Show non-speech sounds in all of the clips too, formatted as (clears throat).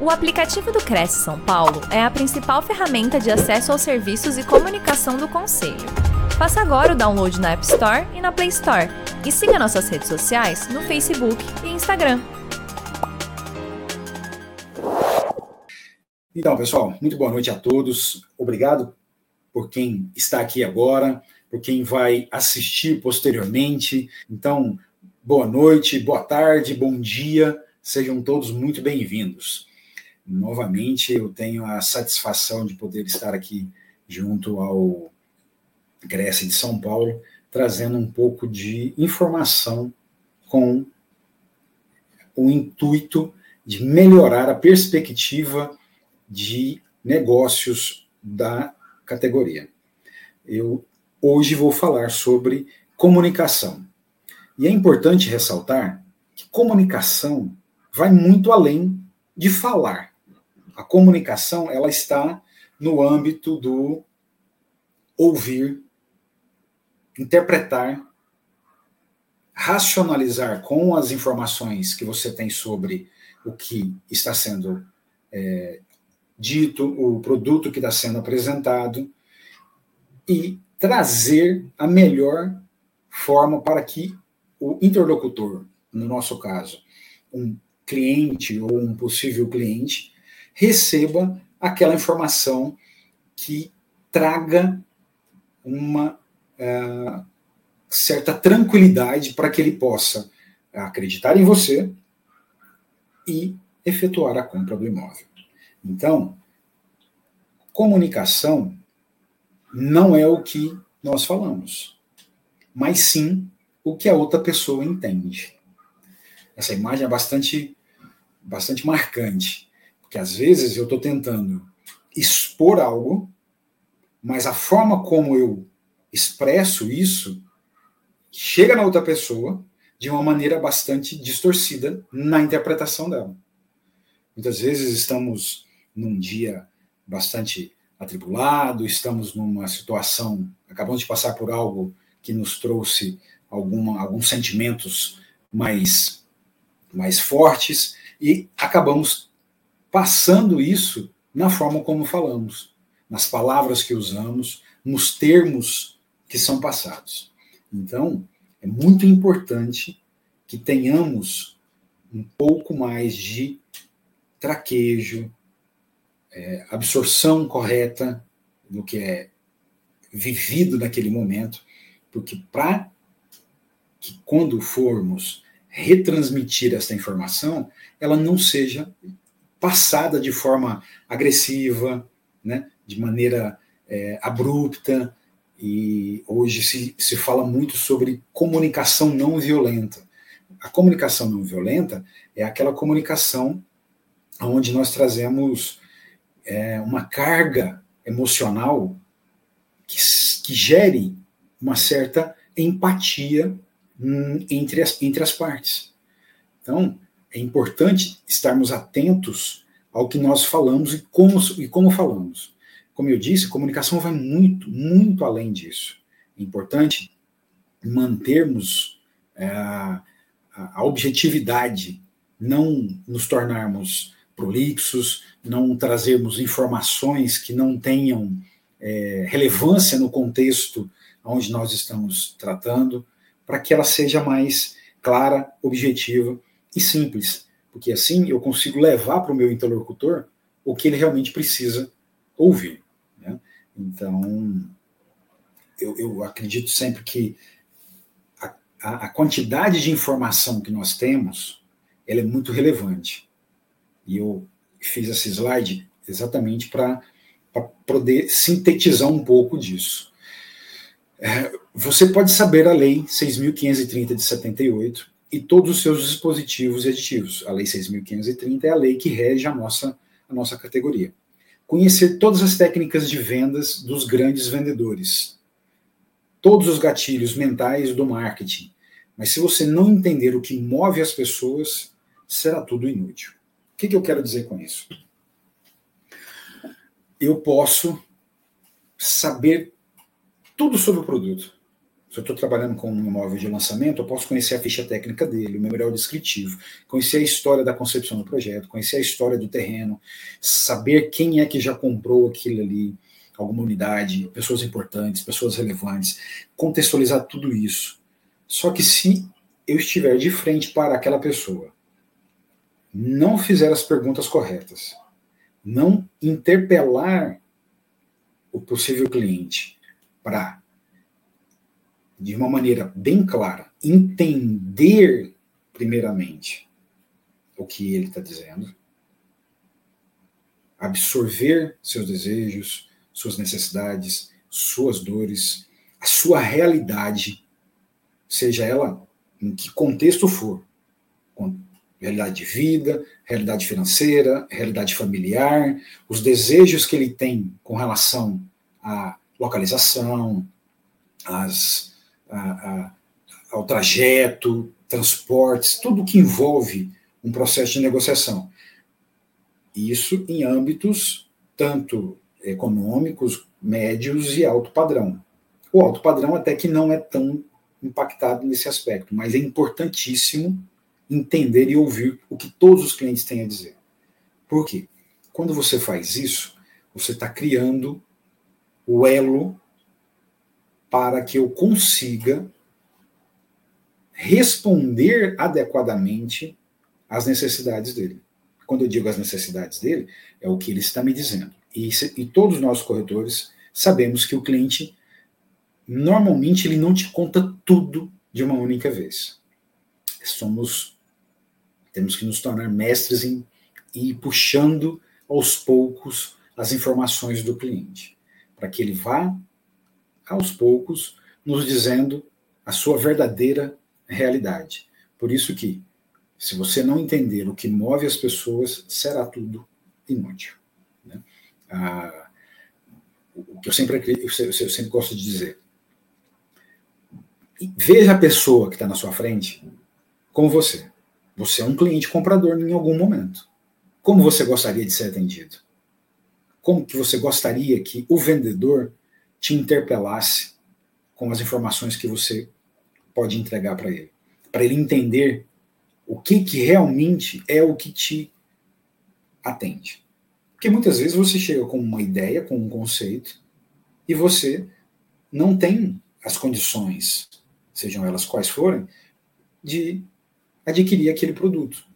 O aplicativo do Cresce São Paulo é a principal ferramenta de acesso aos serviços e comunicação do Conselho. Faça agora o download na App Store e na Play Store. E siga nossas redes sociais no Facebook e Instagram. Então, pessoal, muito boa noite a todos. Obrigado por quem está aqui agora, por quem vai assistir posteriormente. Então, boa noite, boa tarde, bom dia. Sejam todos muito bem-vindos. Novamente, eu tenho a satisfação de poder estar aqui junto ao Grécia de São Paulo, trazendo um pouco de informação com o intuito de melhorar a perspectiva de negócios da categoria. Eu hoje vou falar sobre comunicação. E é importante ressaltar que comunicação vai muito além de falar a comunicação ela está no âmbito do ouvir, interpretar, racionalizar com as informações que você tem sobre o que está sendo é, dito, o produto que está sendo apresentado e trazer a melhor forma para que o interlocutor, no nosso caso, um cliente ou um possível cliente, receba aquela informação que traga uma uh, certa tranquilidade para que ele possa acreditar em você e efetuar a compra do imóvel. Então, comunicação não é o que nós falamos, mas sim o que a outra pessoa entende. Essa imagem é bastante, bastante marcante. Porque às vezes eu estou tentando expor algo, mas a forma como eu expresso isso chega na outra pessoa de uma maneira bastante distorcida na interpretação dela. Muitas vezes estamos num dia bastante atribulado, estamos numa situação, acabamos de passar por algo que nos trouxe alguma, alguns sentimentos mais, mais fortes e acabamos passando isso na forma como falamos, nas palavras que usamos, nos termos que são passados. Então, é muito importante que tenhamos um pouco mais de traquejo, é, absorção correta do que é vivido naquele momento, porque para que quando formos retransmitir essa informação, ela não seja passada de forma agressiva, né, de maneira é, abrupta, e hoje se, se fala muito sobre comunicação não violenta. A comunicação não violenta é aquela comunicação onde nós trazemos é, uma carga emocional que, que gere uma certa empatia hum, entre, as, entre as partes. Então, é importante estarmos atentos ao que nós falamos e como, e como falamos. Como eu disse, comunicação vai muito, muito além disso. É importante mantermos é, a, objetividade, não nos tornarmos prolixos, não trazermos informações que não tenham é, relevância no contexto onde nós estamos tratando, para que ela seja mais clara, objetiva e simples, porque assim eu consigo levar para o meu interlocutor o que ele realmente precisa ouvir. Né? Então, eu, eu, acredito sempre que a, a, quantidade de informação que nós temos ela é muito relevante. E eu fiz esse slide exatamente para poder sintetizar um pouco disso. É, você pode saber a Lei 6.530 de 78, e todos os seus dispositivos e aditivos. A Lei 6.530 é a lei que rege a nossa, a nossa categoria. Conhecer todas as técnicas de vendas dos grandes vendedores. Todos os gatilhos mentais do marketing. Mas se você não entender o que move as pessoas, será tudo inútil. O que, que eu quero dizer com isso? Eu posso saber tudo sobre o produto, Se eu estou trabalhando com um imóvel de lançamento, eu posso conhecer a ficha técnica dele, o memorial descritivo, conhecer a história da concepção do projeto, conhecer a história do terreno, saber quem é que já comprou aquilo ali, alguma unidade, pessoas importantes, pessoas relevantes, contextualizar tudo isso. Só que se eu estiver de frente para aquela pessoa, não fizer as perguntas corretas, não interpelar o possível cliente para de uma maneira bem clara, entender primeiramente o que ele está dizendo, absorver seus desejos, suas necessidades, suas dores, a sua realidade, seja ela em que contexto for, realidade de vida, realidade financeira, realidade familiar, os desejos que ele tem com relação à localização, às a, a, ao trajeto, transportes, tudo que envolve um processo de negociação. Isso em âmbitos tanto econômicos, médios e alto padrão. O alto padrão até que não é tão impactado nesse aspecto, mas é importantíssimo entender e ouvir o que todos os clientes têm a dizer. Por quê? Quando você faz isso, você está criando o elo para que eu consiga responder adequadamente às necessidades dele. Quando eu digo as necessidades dele, é o que ele está me dizendo. E, e todos nós corretores sabemos que o cliente normalmente ele não te conta tudo de uma única vez. Somos temos que nos tornar mestres em ir puxando aos poucos as informações do cliente, para que ele vá aos poucos, nos dizendo a sua verdadeira realidade. Por isso que, se você não entender o que move as pessoas, será tudo inútil. Né? Ah, o que eu sempre, eu sempre gosto de dizer. Veja a pessoa que está na sua frente como você. Você é um cliente comprador em algum momento. Como você gostaria de ser atendido? Como que você gostaria que o vendedor te interpelasse com as informações que você pode entregar para ele, para ele entender o que, que realmente é o que te atende. Porque muitas vezes você chega com uma ideia, com um conceito, e você não tem as condições, sejam elas quais forem, de adquirir aquele produto.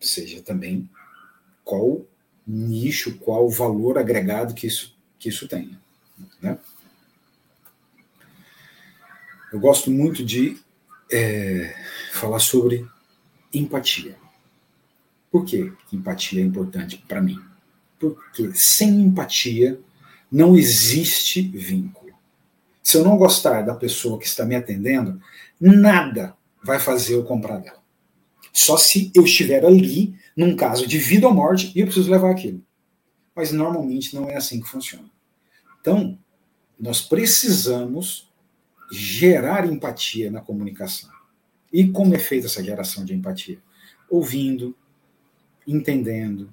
Seja também qual nicho, qual o valor agregado que isso, que isso tem. Né? Eu gosto muito de é, falar sobre empatia. Por que empatia é importante para mim? Porque sem empatia não existe vínculo. Se eu não gostar da pessoa que está me atendendo, nada vai fazer eu comprar dela. Só se eu estiver ali num caso de vida ou morte, eu preciso levar aquilo. Mas normalmente não é assim que funciona. Então, nós precisamos gerar empatia na comunicação. E como é feita essa geração de empatia? Ouvindo, entendendo,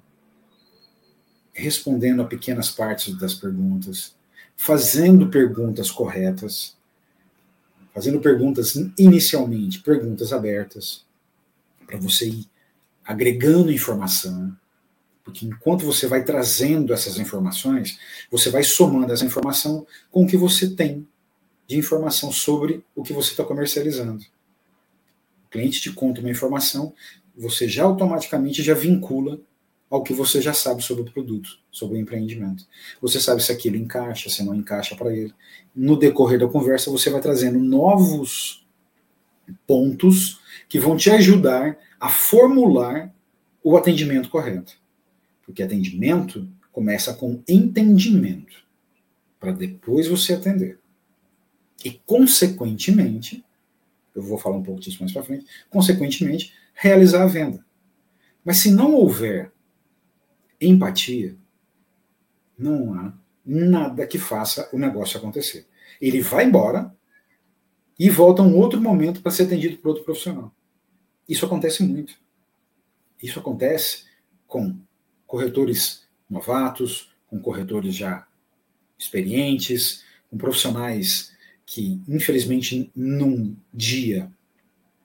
respondendo a pequenas partes das perguntas, fazendo perguntas corretas, fazendo perguntas inicialmente, perguntas abertas, para você ir agregando informação, porque enquanto você vai trazendo essas informações, você vai somando essa informação com o que você tem de informação sobre o que você está comercializando. O cliente te conta uma informação, você já automaticamente já vincula ao que você já sabe sobre o produto, sobre o empreendimento. Você sabe se aquilo encaixa, se não encaixa para ele. No decorrer da conversa, você vai trazendo novos pontos que vão te ajudar a formular o atendimento correto. Porque atendimento começa com entendimento, para depois você atender. E, consequentemente, eu vou falar um pouco disso mais para frente, consequentemente, realizar a venda. Mas se não houver empatia, não há nada que faça o negócio acontecer. Ele vai embora e volta um outro momento para ser atendido por outro profissional. Isso acontece muito. Isso acontece com corretores novatos, com corretores já experientes, com profissionais que, infelizmente, num dia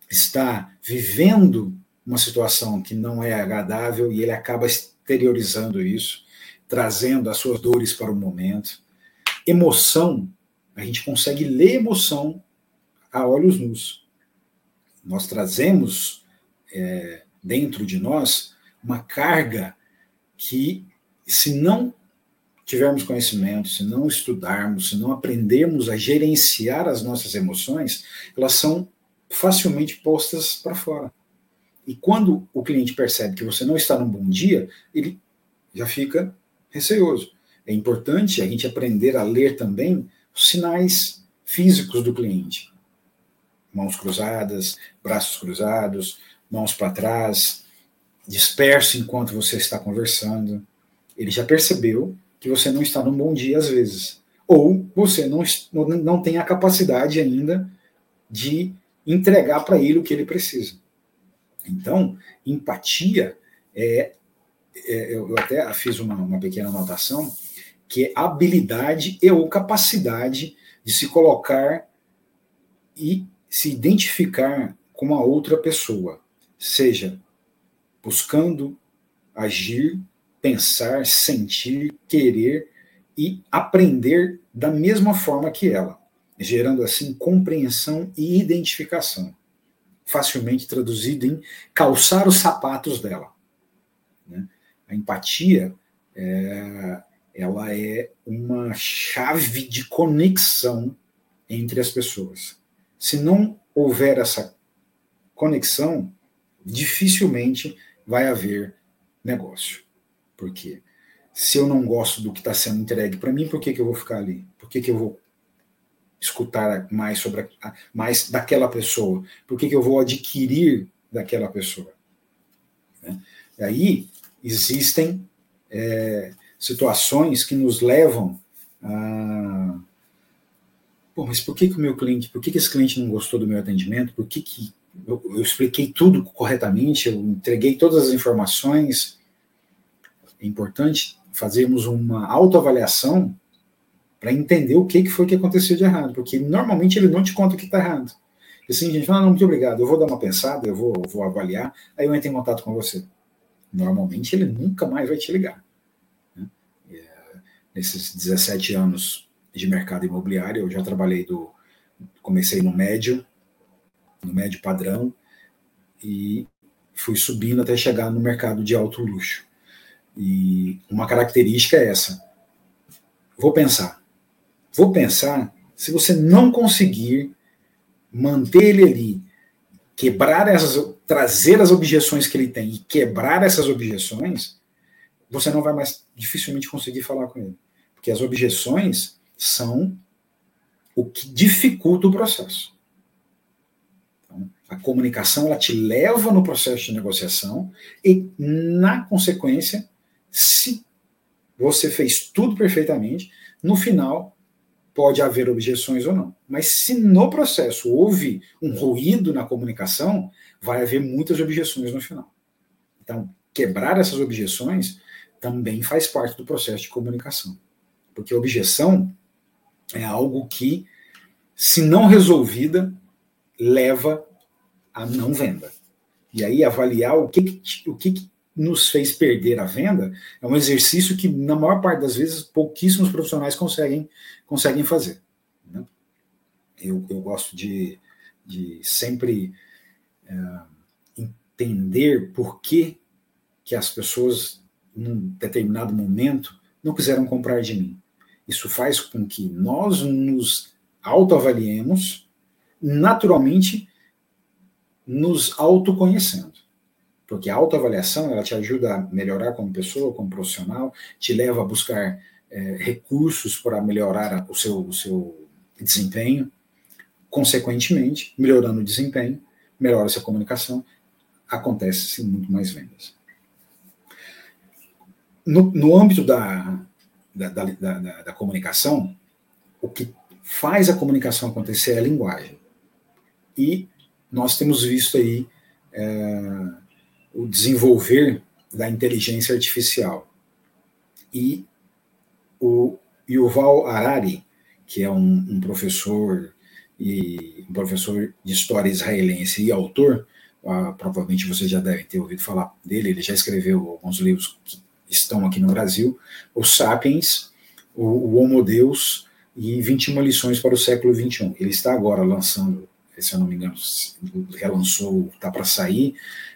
está vivendo uma situação que não é agradável e ele acaba exteriorizando isso, trazendo as suas dores para o momento. Emoção, a gente consegue ler emoção a olhos nus. Nós trazemos é, dentro de nós uma carga que, se não tivermos conhecimento, se não estudarmos, se não aprendermos a gerenciar as nossas emoções, elas são facilmente postas para fora. E quando o cliente percebe que você não está num bom dia, ele já fica receoso. É importante a gente aprender a ler também os sinais físicos do cliente. Mãos cruzadas, braços cruzados, mãos para trás, disperso enquanto você está conversando. Ele já percebeu que você não está num bom dia às vezes. Ou você não, não tem a capacidade ainda de entregar para ele o que ele precisa. Então, empatia é, é eu até fiz uma, uma pequena anotação, que é habilidade e ou capacidade de se colocar e se identificar com a outra pessoa, seja buscando agir, pensar, sentir, querer e aprender da mesma forma que ela, gerando assim compreensão e identificação facilmente traduzido em calçar os sapatos dela. Né? A empatia é, ela é uma chave de conexão entre as pessoas. Se não houver essa conexão, dificilmente vai haver negócio. Por quê? Se eu não gosto do que está sendo entregue para mim, por que, que eu vou ficar ali? Por que, que eu vou escutar mais sobre a, mais daquela pessoa? Por que, que eu vou adquirir daquela pessoa? Né? E aí existem é, situações que nos levam a. Pô, mas por que, que o meu cliente, por que, que esse cliente não gostou do meu atendimento? Por que, que eu, eu expliquei tudo corretamente, eu entreguei todas as informações? É importante fazermos uma autoavaliação para entender o que, que foi que aconteceu de errado, porque normalmente ele não te conta o que está errado. E assim, a gente fala, não, muito obrigado, eu vou dar uma pensada, eu vou, vou avaliar, aí eu entro em contato com você. Normalmente ele nunca mais vai te ligar. Né? É, nesses 17 anos de mercado imobiliário, eu já trabalhei do. Comecei no médio, no médio padrão, e fui subindo até chegar no mercado de alto luxo. E uma característica é essa. Vou pensar. Vou pensar, se você não conseguir manter ele ali, quebrar essas, trazer as objeções que ele tem e quebrar essas objeções, você não vai mais dificilmente conseguir falar com ele. Porque as objeções são o que dificulta o processo. Então, a comunicação ela te leva no processo de negociação e, na consequência, se você fez tudo perfeitamente, no final pode haver objeções ou não. Mas se no processo houve um ruído na comunicação, vai haver muitas objeções no final. Então, quebrar essas objeções também faz parte do processo de comunicação. Porque a objeção é algo que, se não resolvida, leva à não venda. E aí avaliar o que, o que nos fez perder a venda é um exercício que, na maior parte das vezes, pouquíssimos profissionais conseguem, conseguem fazer. Né? Eu, eu gosto de, de sempre é, entender por que, que as pessoas, num determinado momento, não quiseram comprar de mim. Isso faz com que nós nos autoavaliemos, naturalmente, nos autoconhecendo. Porque a autoavaliação ela te ajuda a melhorar como pessoa, como profissional, te leva a buscar é, recursos para melhorar o seu, o seu desempenho. Consequentemente, melhorando o desempenho, melhora a comunicação, acontece muito mais vendas. No, no âmbito da, da, da, da, da comunicação, o que faz a comunicação acontecer é a linguagem. E nós temos visto aí é, o desenvolver da inteligência artificial. E o Yuval Harari, que é um, um professor e um professor de história israelense e autor, ah, provavelmente vocês já devem ter ouvido falar dele, ele já escreveu alguns livros que estão aqui no Brasil, o Sapiens, o, o Homo Deus e 21 lições para o século 21. Ele está agora lançando, se eu não me engano, relançou, está para sair,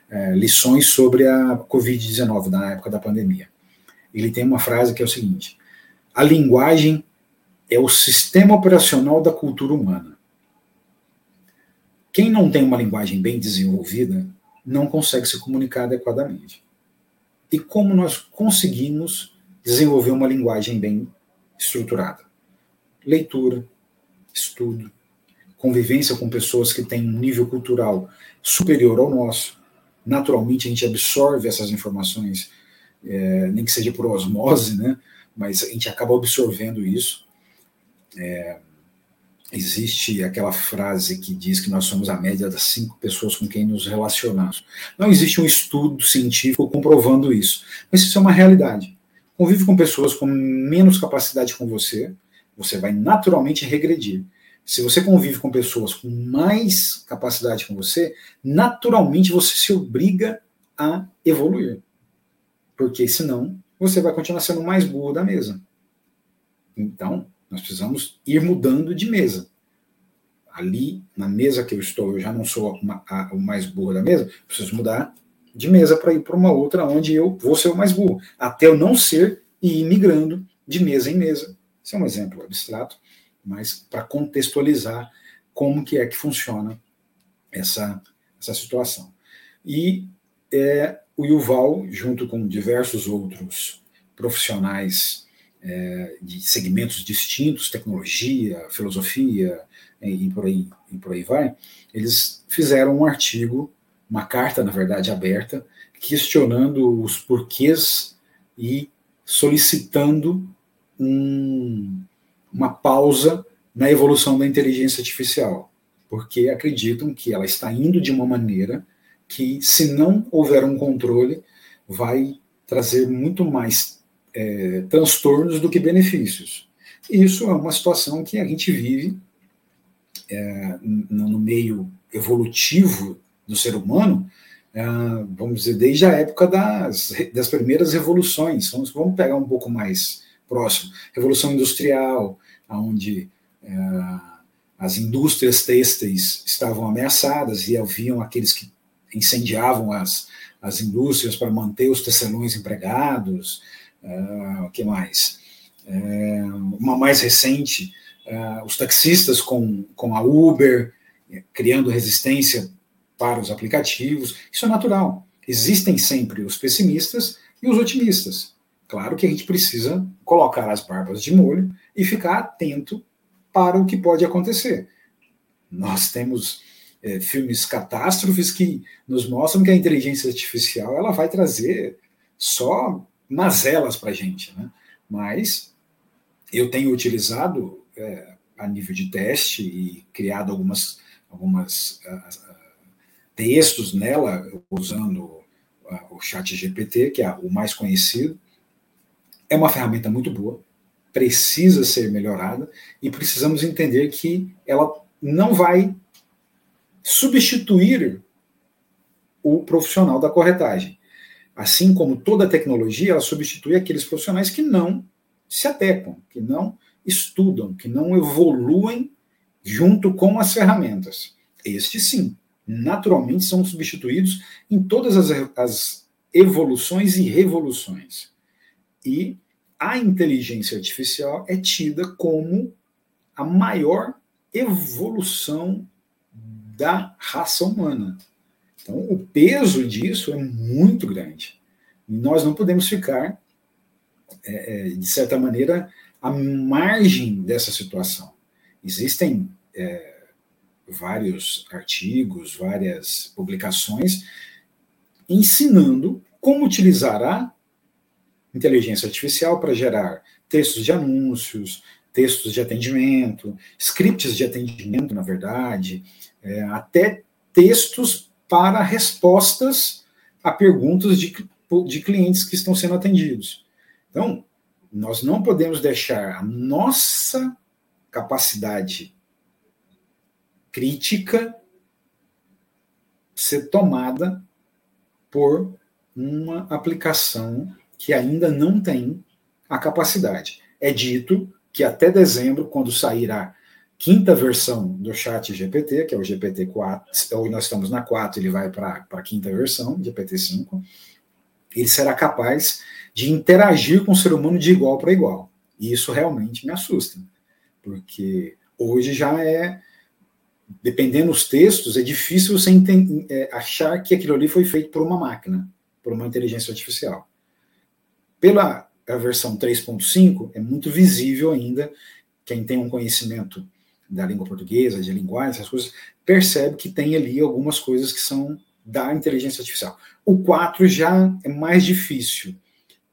é, lições sobre a Covid-19, na época da pandemia. Ele tem uma frase que é o seguinte: a linguagem é o sistema operacional da cultura humana. Quem não tem uma linguagem bem desenvolvida não consegue se comunicar adequadamente. E como nós conseguimos desenvolver uma linguagem bem estruturada? Leitura, estudo, convivência com pessoas que têm um nível cultural superior ao nosso. Naturalmente, a gente absorve essas informações, é, nem que seja por osmose, né? mas a gente acaba absorvendo isso. É, existe aquela frase que diz que nós somos a média das cinco pessoas com quem nos relacionamos. Não existe um estudo científico comprovando isso, mas isso é uma realidade. Convive com pessoas com menos capacidade com você, você vai naturalmente regredir. Se você convive com pessoas com mais capacidade com você, naturalmente você se obriga a evoluir. Porque senão você vai continuar sendo o mais burro da mesa. Então, nós precisamos ir mudando de mesa. Ali, na mesa que eu estou, eu já não sou uma, a, o mais burro da mesa, preciso mudar de mesa para ir para uma outra onde eu vou ser o mais burro, até eu não ser e ir migrando de mesa em mesa. Esse é um exemplo abstrato, mas para contextualizar como que é que funciona essa, essa situação. E é, o Yuval, junto com diversos outros profissionais é, de segmentos distintos, tecnologia, filosofia e, por aí, e por aí vai, eles fizeram um artigo, uma carta, na verdade, aberta, questionando os porquês e solicitando um, uma pausa na evolução da inteligência artificial, porque acreditam que ela está indo de uma maneira que, se não houver um controle, vai trazer muito mais é, transtornos do que benefícios. Isso é uma situação que a gente vive é, no meio evolutivo do ser humano, é, vamos dizer, desde a época das, das primeiras revoluções. Vamos, vamos pegar um pouco mais próximo. Revolução Industrial, onde é, as indústrias têxteis estavam ameaçadas e haviam aqueles que incendiavam as, as indústrias para manter os tecelões empregados, Uh, o que mais? Uh, uma mais recente, uh, os taxistas com, com a Uber, criando resistência para os aplicativos. Isso é natural. Existem sempre os pessimistas e os otimistas. Claro que a gente precisa colocar as barbas de molho e ficar atento para o que pode acontecer. Nós temos é, filmes catástrofes que nos mostram que a inteligência artificial ela vai trazer só mazelas para a gente, né? Mas eu tenho utilizado é, a nível de teste e criado algumas, algumas uh, textos nela usando uh, o Chat GPT, que é o mais conhecido. É uma ferramenta muito boa, precisa ser melhorada e precisamos entender que ela não vai substituir o profissional da corretagem. Assim como toda tecnologia, ela substitui aqueles profissionais que não se adequam, que não estudam, que não evoluem junto com as ferramentas. Estes, sim, naturalmente são substituídos em todas as, as evoluções e revoluções. E a inteligência artificial é tida como a maior evolução da raça humana. Então, o peso disso é muito grande. E nós não podemos ficar, é, é, de certa maneira, à margem dessa situação. Existem é, vários artigos, várias publicações ensinando como utilizar a inteligência artificial para gerar textos de anúncios, textos de atendimento, scripts de atendimento, na verdade, é, até textos para respostas a perguntas de, de clientes que estão sendo atendidos. Então, nós não podemos deixar a nossa capacidade crítica ser tomada por uma aplicação que ainda não tem a capacidade. É dito que até dezembro, quando sair a quinta versão do chat GPT, que é o GPT-4, hoje nós estamos na 4, ele vai para a quinta versão, GPT-5, ele será capaz de interagir com o ser humano de igual para igual. E isso realmente me assusta, porque hoje já é, dependendo dos textos, é difícil você é, achar que aquilo ali foi feito por uma máquina, por uma inteligência artificial. Pela versão 3.5, é muito visível ainda, quem tem um conhecimento da língua portuguesa, de linguagem, essas coisas, percebe que tem ali algumas coisas que são da inteligência artificial. O 4 já é mais difícil,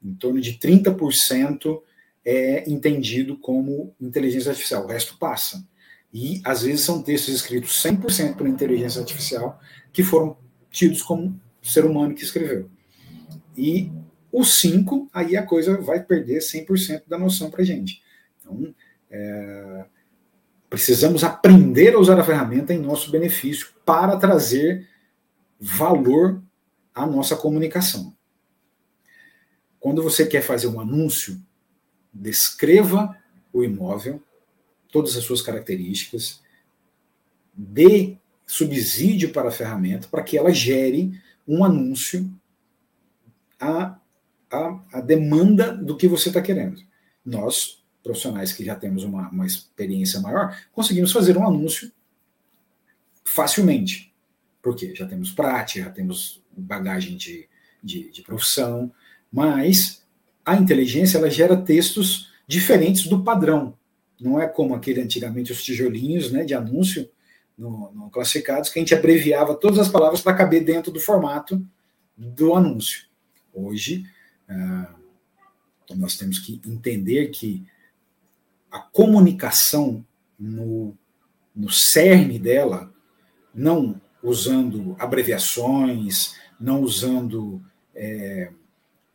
em torno de 30% é entendido como inteligência artificial, o resto passa. E às vezes são textos escritos 100% por inteligência artificial que foram tidos como ser humano que escreveu. E o 5, aí a coisa vai perder 100% da noção para gente. Então, é, precisamos aprender a usar a ferramenta em nosso benefício para trazer valor à nossa comunicação. Quando você quer fazer um anúncio, descreva o imóvel, todas as suas características, dê subsídio para a ferramenta para que ela gere um anúncio a a, a demanda do que você está querendo. Nós, profissionais que já temos uma, uma experiência maior, conseguimos fazer um anúncio facilmente. Por quê? Já temos prática, já temos bagagem de, de, de profissão, mas a inteligência ela gera textos diferentes do padrão. Não é como aquele antigamente os tijolinhos né, de anúncio no, no classificados, que a gente abreviava todas as palavras para caber dentro do formato do anúncio. Hoje, ah, nós temos que entender que a comunicação no, no cerne dela, não usando abreviações, não usando é,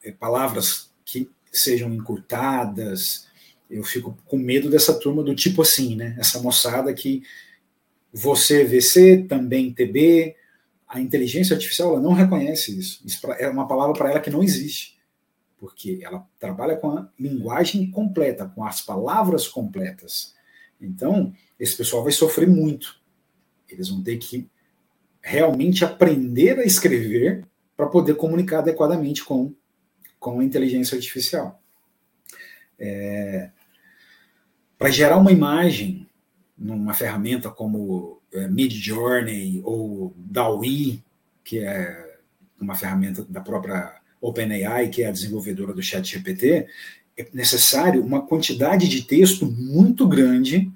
é, palavras que sejam encurtadas. Eu fico com medo dessa turma do tipo assim, né? Essa moçada que você VC, também TB, a inteligência artificial ela não reconhece isso. Isso é uma palavra para ela que não existe porque ela trabalha com a linguagem completa, com as palavras completas. Então, esse pessoal vai sofrer muito. Eles vão ter que realmente aprender a escrever para poder comunicar adequadamente com, com a inteligência artificial. É, para gerar uma imagem numa ferramenta como é, Midjourney ou DAWI, que é uma ferramenta da própria OpenAI, que é a desenvolvedora do ChatGPT, é necessário uma quantidade de texto muito grande,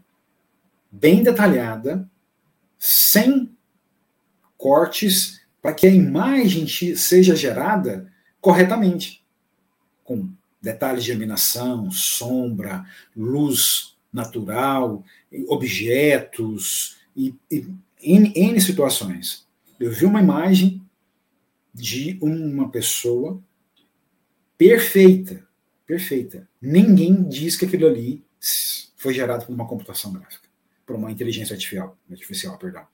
bem detalhada, sem cortes, para que a imagem seja gerada corretamente, com detalhes de iluminação, sombra, luz natural, objetos e, e N, situações. Eu vi uma imagem de uma pessoa perfeita, perfeita. Ninguém diz que aquilo ali foi gerado por uma computação gráfica, por uma inteligência artificial, artificial perdão.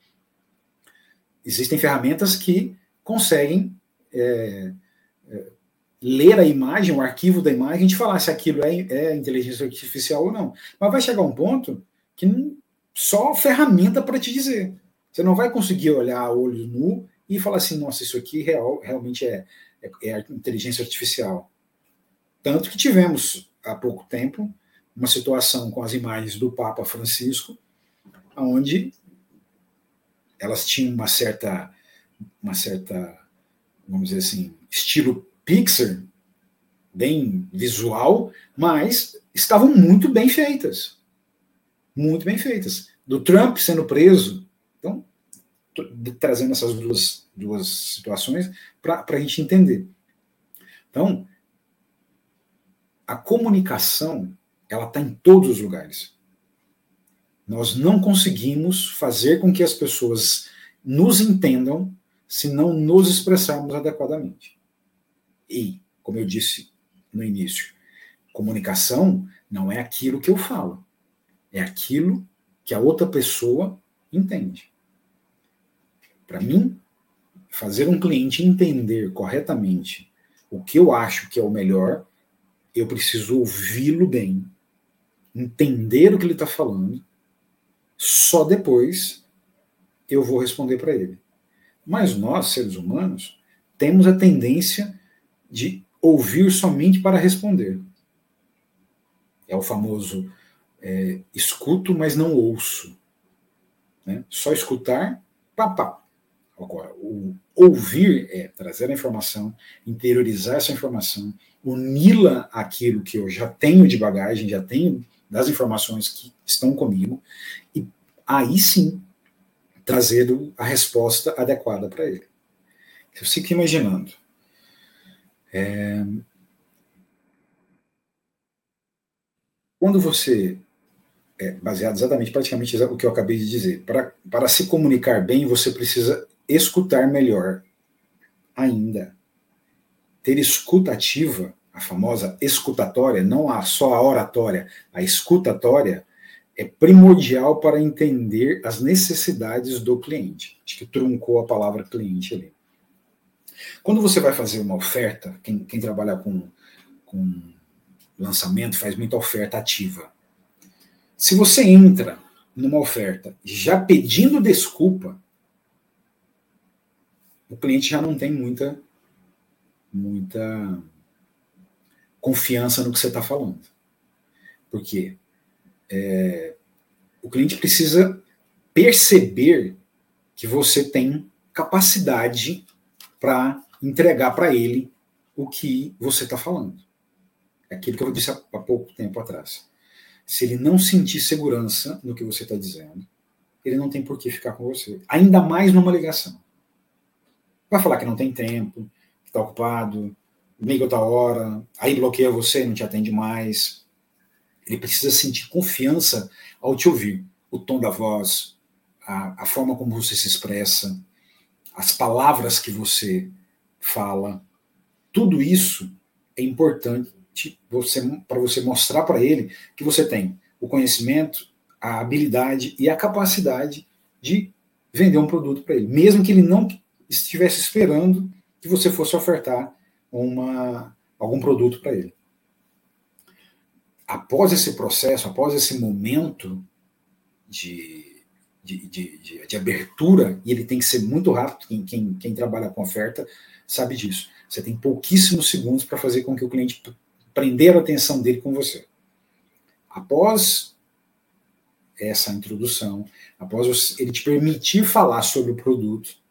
Existem ferramentas que conseguem é, é, ler a imagem, o arquivo da imagem, e falar se aquilo é, é inteligência artificial ou não. Mas vai chegar um ponto que não, só ferramenta para te dizer. Você não vai conseguir olhar olho nu e falar assim, nossa, isso aqui real, realmente é, é, é inteligência artificial. Tanto que tivemos, há pouco tempo, uma situação com as imagens do Papa Francisco, onde elas tinham uma certa, uma certa, vamos dizer assim, estilo Pixar, bem visual, mas estavam muito bem feitas. Muito bem feitas. Do Trump sendo preso. Então, trazendo essas duas, duas situações para a gente entender. Então, a comunicação ela está em todos os lugares. Nós não conseguimos fazer com que as pessoas nos entendam se não nos expressarmos adequadamente. E, como eu disse no início, comunicação não é aquilo que eu falo. É aquilo que a outra pessoa entende. Para mim, fazer um cliente entender corretamente o que eu acho que é o melhor, eu preciso ouvi-lo bem, entender o que ele está falando, só depois eu vou responder para ele. Mas nós, seres humanos, temos a tendência de ouvir somente para responder. É o famoso é, escuto, mas não ouço. Né? Só escutar, papá. Agora, o ouvir é trazer a informação, interiorizar essa informação, uni-la àquilo que eu já tenho de bagagem, já tenho das informações que estão comigo, e aí sim trazer a resposta adequada para ele. Eu fico imaginando. É... Quando você é baseado exatamente, praticamente o que eu acabei de dizer. Para, para se comunicar bem, você precisa escutar melhor ainda. Ter escutativa, a famosa escutatória, não a, só a oratória, a escutatória, é primordial para entender as necessidades do cliente. Acho que truncou a palavra cliente ali. Quando você vai fazer uma oferta, quem, quem trabalha com, com lançamento faz muita oferta ativa. Se você entra numa oferta já pedindo desculpa, o cliente já não tem muita, muita confiança no que você está falando. Porque é, o cliente precisa perceber que você tem capacidade para entregar para ele o que você está falando. É aquilo que eu disse há, há pouco tempo atrás. Se ele não sentir segurança no que você está dizendo, ele não tem por que ficar com você. Ainda mais numa ligação. Vai falar que não tem tempo, que está ocupado, liga outra hora, aí bloqueia você, não te atende mais. Ele precisa sentir confiança ao te ouvir. O tom da voz, a, a forma como você se expressa, as palavras que você fala. Tudo isso é importante para você mostrar para ele que você tem o conhecimento, a habilidade e a capacidade de vender um produto para ele, mesmo que ele não estivesse esperando que você fosse ofertar uma, algum produto para ele. Após esse processo, após esse momento de, de, de, de, abertura, e ele tem que ser muito rápido, quem, quem, quem trabalha com oferta sabe disso. Você tem pouquíssimos segundos para fazer com que o cliente prender a atenção dele com você. Após essa introdução, após ele te permitir falar sobre o produto,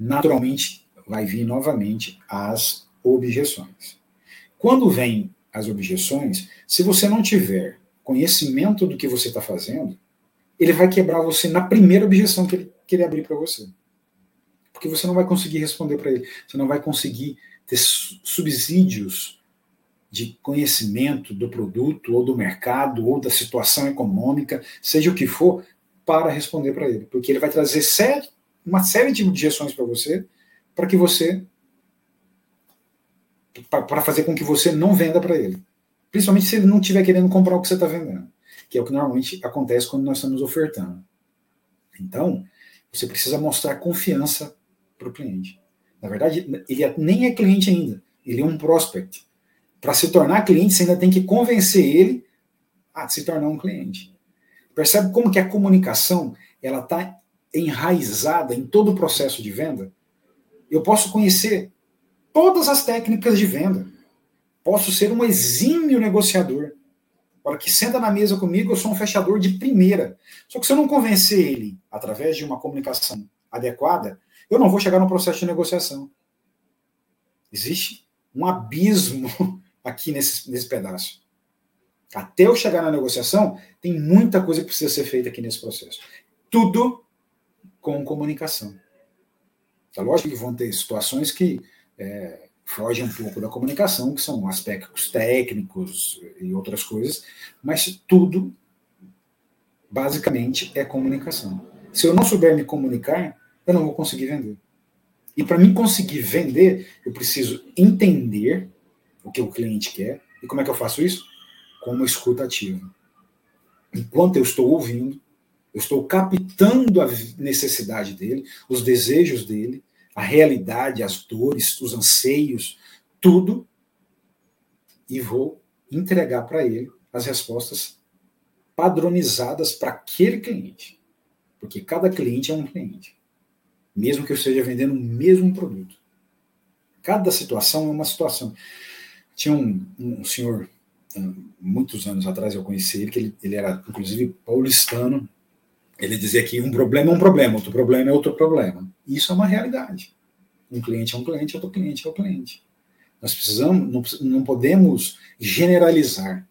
naturalmente vai vir novamente as objeções. Quando vem as objeções, se você não tiver conhecimento do que você está fazendo, ele vai quebrar você na primeira objeção que ele, que ele abrir para você. Porque você não vai conseguir responder para ele, você não vai conseguir ter subsídios de conhecimento do produto ou do mercado ou da situação econômica, seja o que for, para responder para ele, porque ele vai trazer série, uma série de objeções para você, para que você para fazer com que você não venda para ele. Principalmente se ele não estiver querendo comprar o que você está vendendo, que é o que normalmente acontece quando nós estamos ofertando. Então, você precisa mostrar confiança para o cliente. Na verdade, ele é, nem é cliente ainda, ele é um prospect. Para se tornar cliente, você ainda tem que convencer ele a se tornar um cliente. Percebe como que a comunicação ela está enraizada em todo o processo de venda? Eu posso conhecer todas as técnicas de venda. Posso ser um exímio negociador. Para que senta na mesa comigo, eu sou um fechador de primeira. Só que se eu não convencer ele através de uma comunicação adequada, eu não vou chegar no processo de negociação. Existe um abismo (laughs) aqui nesse, nesse pedaço. Até eu chegar na negociação, tem muita coisa que precisa ser feita aqui nesse processo. Tudo com comunicação. É lógico que vão ter situações que é, fogem um pouco da comunicação, que são aspectos técnicos e outras coisas, mas tudo, basicamente, é comunicação. Se eu não souber me comunicar, eu não vou conseguir vender. E para mim conseguir vender, eu preciso entender o que o cliente quer. E como é que eu faço isso? Com uma escuta ativa. enquanto eu estou ouvindo, eu estou captando a necessidade dele, os desejos dele, a realidade, as dores, os anseios, tudo, e vou entregar para ele as respostas padronizadas para aquele cliente. Porque cada cliente é um cliente. Mesmo que eu esteja vendendo o mesmo produto. Cada situação é uma situação. Tinha um, um senhor, muitos anos atrás eu conheci ele, que ele, ele era inclusive paulistano. Ele dizia que um problema é um problema, outro problema é outro problema. Isso é uma realidade. Um cliente é um cliente, outro cliente é outro cliente. Nós precisamos, não, não podemos generalizar.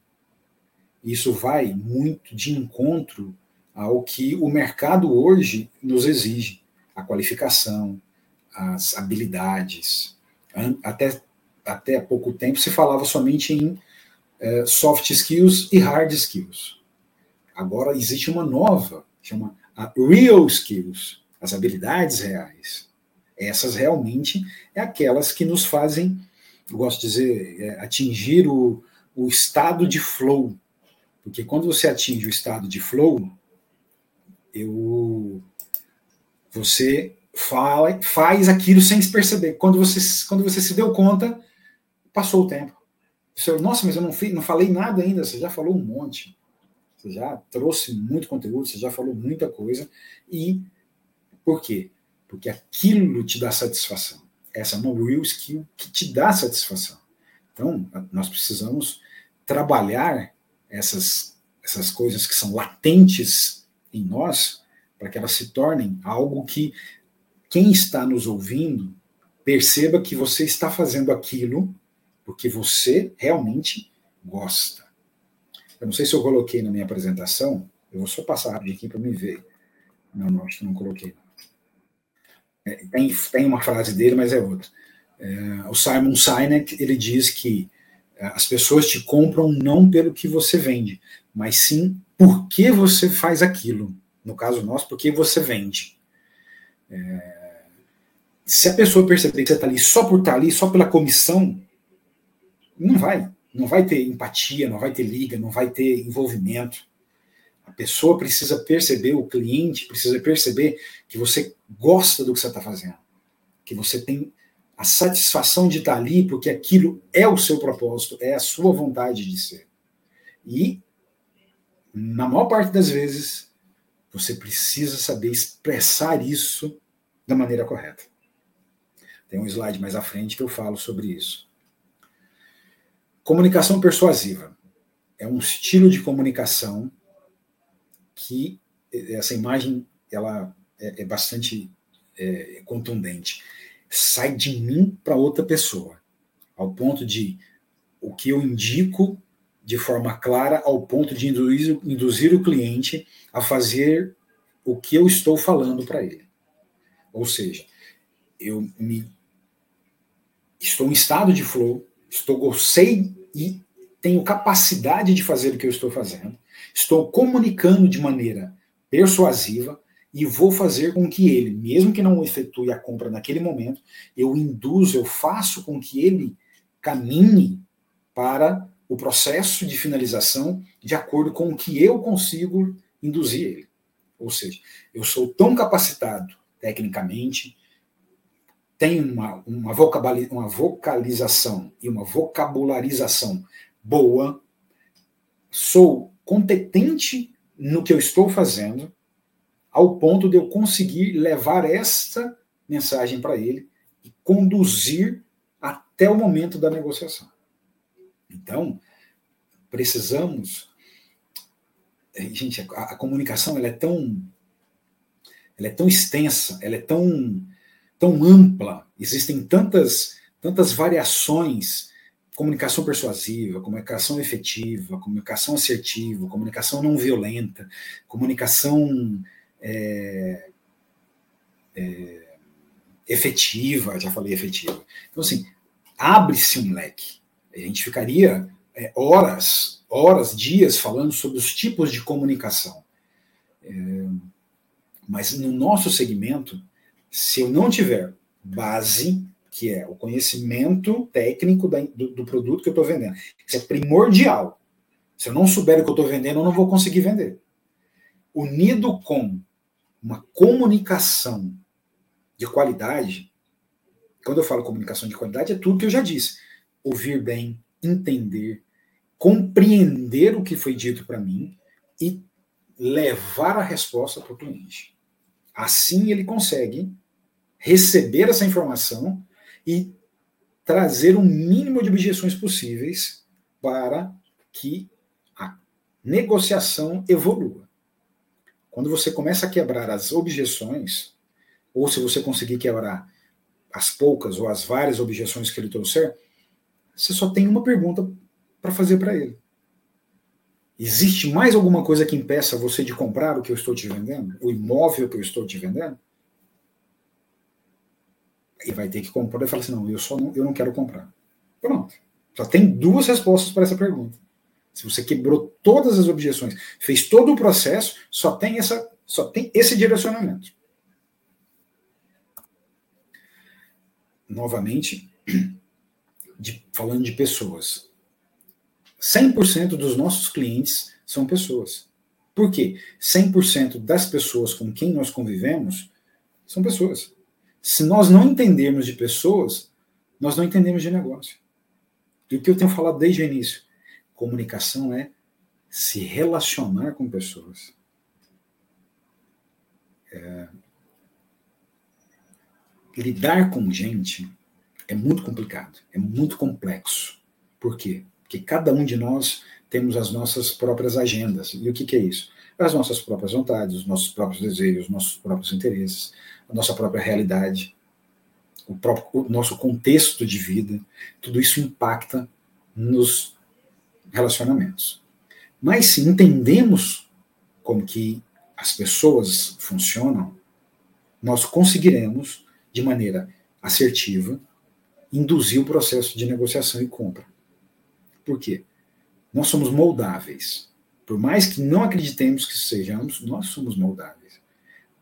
Isso vai muito de encontro ao que o mercado hoje nos exige: a qualificação, as habilidades. Até, até pouco tempo se falava somente em é, soft skills e hard skills. Agora existe uma nova, chama real skills, as habilidades reais. Essas realmente é aquelas que nos fazem, eu gosto de dizer, é, atingir o, o estado de flow. Porque quando você atinge o estado de flow, eu, você fala, faz aquilo sem se perceber. Quando você, quando você se deu conta, passou o tempo. Você, Nossa, mas eu não, fiz, não falei nada ainda. Você já falou um monte. Você já trouxe muito conteúdo, você já falou muita coisa. E por quê? Porque aquilo te dá satisfação. Essa é uma real skill que te dá satisfação. Então, nós precisamos trabalhar essas, essas coisas que são latentes em nós, para que elas se tornem algo que quem está nos ouvindo perceba que você está fazendo aquilo porque você realmente gosta. Eu não sei se eu coloquei na minha apresentação, eu vou só passar aqui para me ver. Não, não, acho que não coloquei. É, tem, tem uma frase dele, mas é outra. É, o Simon Sinek, ele diz que é, as pessoas te compram não pelo que você vende, mas sim por que você faz aquilo. No caso nosso, porque você vende. É, se a pessoa perceber que você está ali só por estar tá ali, só pela comissão, não vai. Não vai ter empatia, não vai ter liga, não vai ter envolvimento. A pessoa precisa perceber, o cliente precisa perceber que você gosta do que você está fazendo, que você tem a satisfação de estar ali porque aquilo é o seu propósito, é a sua vontade de ser. E, na maior parte das vezes, você precisa saber expressar isso da maneira correta. Tem um slide mais à frente que eu falo sobre isso. Comunicação persuasiva é um estilo de comunicação que essa imagem ela é, é bastante é, contundente. Sai de mim para outra pessoa, ao ponto de o que eu indico de forma clara, ao ponto de induzir, induzir o cliente a fazer o que eu estou falando para ele. Ou seja, eu me estou em estado de flow, estou sei e tenho capacidade de fazer o que eu estou fazendo, estou comunicando de maneira persuasiva e vou fazer com que ele, mesmo que não efetue a compra naquele momento, eu induzo, eu faço com que ele caminhe para o processo de finalização de acordo com o que eu consigo induzir ele. Ou seja, eu sou tão capacitado tecnicamente, tenho uma, uma, uma vocalização e uma vocabularização boa, sou competente no que eu estou fazendo, ao ponto de eu conseguir levar esta mensagem para ele e conduzir até o momento da negociação. Então, precisamos. Eh, gente, a, a comunicação ela é tão. Ela é tão extensa, ela é tão, tão ampla, existem tantas, tantas variações comunicação persuasiva, comunicação efetiva, comunicação assertiva, comunicação não violenta, comunicação é, é, efetiva, já falei efetiva. Então, assim, abre-se um leque. A gente ficaria é, horas, horas, dias falando sobre os tipos de comunicação. É, mas no nosso segmento, se eu não tiver base, que é o conhecimento técnico da, do, do, produto que eu estou vendendo, isso é primordial. Se eu não souber o que eu estou vendendo, eu não vou conseguir vender. Unido com uma comunicação de qualidade, quando eu falo comunicação de qualidade, é tudo que eu já disse. Ouvir bem, entender, compreender o que foi dito para mim e levar a resposta para o cliente. Assim ele consegue receber essa informação e trazer o mínimo de objeções possíveis para que a negociação evolua. Quando você começa a quebrar as objeções, ou se você conseguir quebrar as poucas ou as várias objeções que ele trouxer, você só tem uma pergunta para fazer para ele. Existe mais alguma coisa que impeça você de comprar o que eu estou te vendendo? O imóvel que eu estou te vendendo? Ele vai ter que comprar e falar assim: não, eu, só não, eu não quero comprar. Pronto. Só tem duas respostas para essa pergunta. Se você quebrou todas as objeções, fez todo o processo, só tem, essa, só tem esse direcionamento. Novamente, (clears throat) de, falando de pessoas. 100% dos nossos clientes são pessoas. Por quê? 100% das pessoas com quem nós convivemos são pessoas. Se nós não entendermos de pessoas, nós não entendemos de negócio. E o que eu tenho falado desde o início? Comunicação é se relacionar com pessoas. É... Lidar com gente é muito complicado, é muito complexo. Por quê? que cada um de nós temos as nossas próprias agendas. E o que, que é isso? As nossas próprias vontades, os nossos próprios desejos, os nossos próprios interesses, a nossa própria realidade, o, próprio, o nosso contexto de vida, tudo isso impacta nos relacionamentos. Mas se entendemos como que as pessoas funcionam, nós conseguiremos, de maneira assertiva, induzir o processo de negociação e compra. Por quê? Nós somos moldáveis. Por mais que não acreditemos que sejamos, nós somos moldáveis.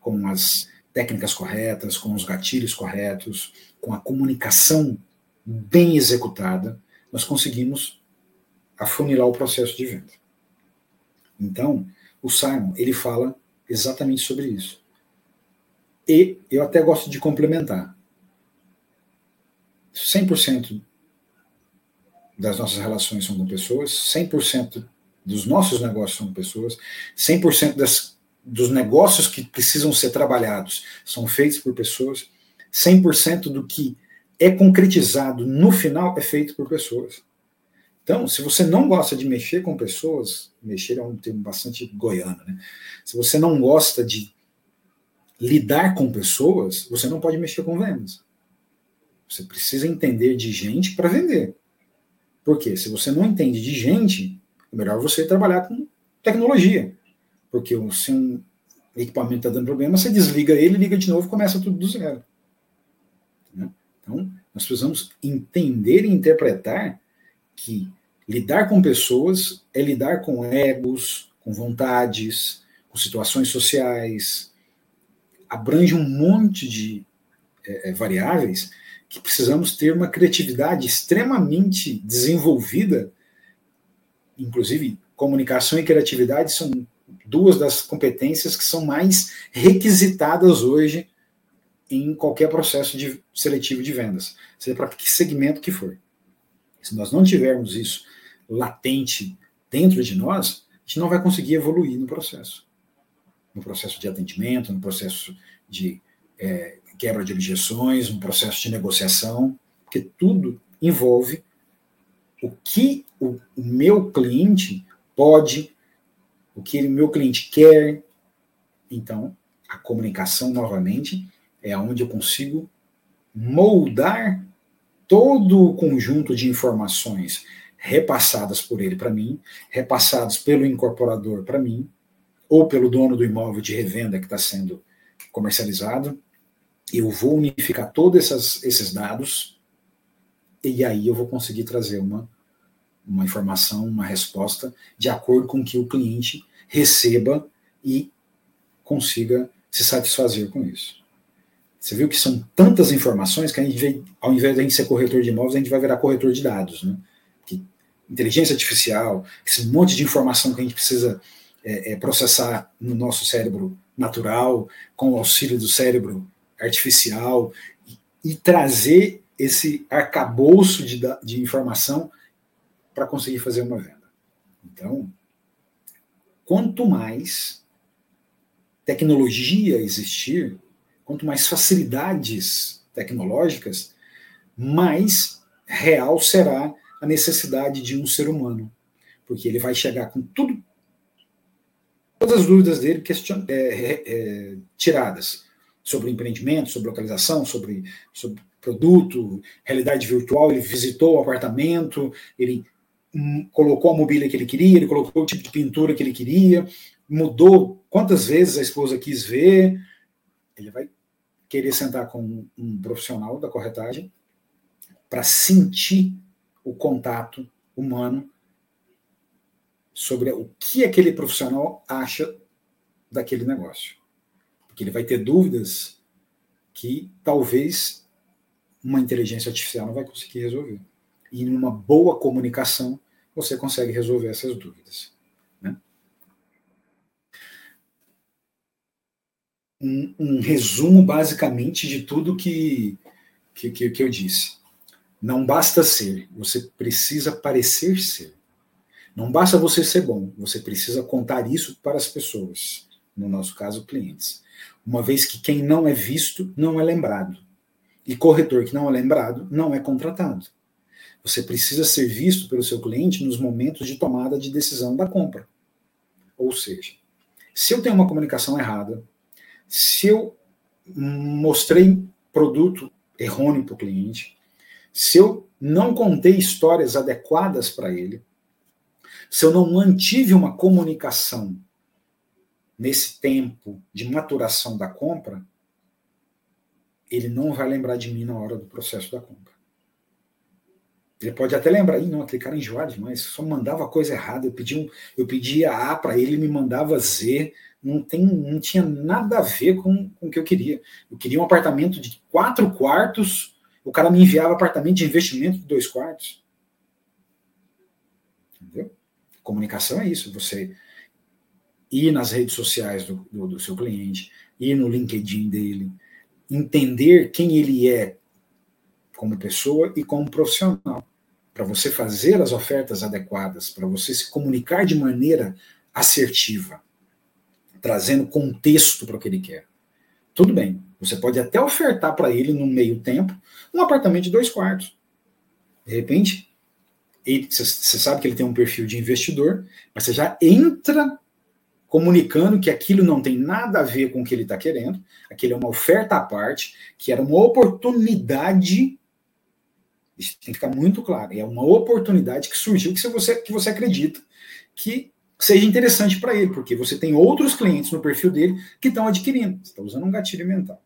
Com as técnicas corretas, com os gatilhos corretos, com a comunicação bem executada, nós conseguimos afunilar o processo de venda. Então, o Simon, ele fala exatamente sobre isso. E eu até gosto de complementar. 100% das nossas relações são com pessoas, 100% dos nossos negócios são com pessoas, 100% das, dos negócios que precisam ser trabalhados são feitos por pessoas, 100% do que é concretizado no final é feito por pessoas. Então, se você não gosta de mexer com pessoas, mexer é um termo bastante goiano, né? Se você não gosta de lidar com pessoas, você não pode mexer com vendas. Você precisa entender de gente para vender. Porque se você não entende de gente, é melhor você trabalhar com tecnologia. Porque se um equipamento está dando problema, você desliga ele, liga de novo começa tudo do zero. Então, nós precisamos entender e interpretar que lidar com pessoas é lidar com egos, com vontades, com situações sociais, abrange um monte de é, variáveis que precisamos ter uma criatividade extremamente desenvolvida, inclusive comunicação e criatividade são duas das competências que são mais requisitadas hoje em qualquer processo de seletivo de vendas, seja para que segmento que for. Se nós não tivermos isso latente dentro de nós, a gente não vai conseguir evoluir no processo. No processo de atendimento, no processo de é, quebra de objeções, um processo de negociação, porque tudo envolve o que o, o meu cliente pode, o que o meu cliente quer. Então, a comunicação, novamente, é onde eu consigo moldar todo o conjunto de informações repassadas por ele para mim, repassadas pelo incorporador para mim, ou pelo dono do imóvel de revenda que está sendo comercializado, eu vou unificar todos esses dados e aí eu vou conseguir trazer uma, uma informação, uma resposta de acordo com que o cliente receba e consiga se satisfazer com isso. Você viu que são tantas informações que a gente, ao invés de a gente ser corretor de imóveis, a gente vai virar corretor de dados, né? Que inteligência artificial, esse monte de informação que a gente precisa é, é, processar no nosso cérebro natural, com o auxílio do cérebro artificial, e, e trazer esse arcabouço de, de informação para conseguir fazer uma venda. Então, quanto mais tecnologia existir, quanto mais facilidades tecnológicas, mais real será a necessidade de um ser humano. Porque ele vai chegar com tudo, todas as dúvidas dele question, é, é, tiradas sobre empreendimento, sobre localização, sobre, sobre produto, realidade virtual. Ele visitou o apartamento, ele colocou a mobília que ele queria, ele colocou o tipo de pintura que ele queria, mudou quantas vezes a esposa quis ver. Ele vai querer sentar com um, um profissional da corretagem para sentir o contato humano sobre o que aquele profissional acha daquele negócio. Porque ele vai ter dúvidas que talvez uma inteligência artificial não vai conseguir resolver. E numa boa comunicação você consegue resolver essas dúvidas. Né? Um, um, resumo basicamente de tudo que, que, que eu disse. Não basta ser, você precisa parecer ser. Não basta você ser bom, você precisa contar isso para as pessoas, no nosso caso, clientes. Uma vez que quem não é visto não é lembrado. E corretor que não é lembrado não é contratado. Você precisa ser visto pelo seu cliente nos momentos de tomada de decisão da compra. Ou seja, se eu tenho uma comunicação errada, se eu mostrei produto errôneo para o cliente, se eu não contei histórias adequadas para ele, se eu não mantive uma comunicação nesse tempo de maturação da compra, ele não vai lembrar de mim na hora do processo da compra. Ele pode até lembrar, não, aquele cara enjoado demais, só mandava coisa errada, eu pedia, um, eu pedia A para ele, me mandava Z, não, tem, não tinha nada a ver com, com o que eu queria. Eu queria um apartamento de quatro quartos o cara me enviava apartamento de investimento de dois quartos. Entendeu? Comunicação é isso. Você ir nas redes sociais do, do, do seu cliente, ir no LinkedIn dele, entender quem ele é como pessoa e como profissional. Para você fazer as ofertas adequadas, para você se comunicar de maneira assertiva, trazendo contexto para o que ele quer. Tudo bem, você pode até ofertar para ele, no meio tempo, um apartamento de dois quartos. De repente, você sabe que ele tem um perfil de investidor, mas você já entra comunicando que aquilo não tem nada a ver com o que ele está querendo, aquilo é uma oferta à parte, que era uma oportunidade. Isso tem que ficar muito claro. É uma oportunidade que surgiu que você, que você acredita que seja interessante para ele, porque você tem outros clientes no perfil dele que estão adquirindo. Você está usando um gatilho mental.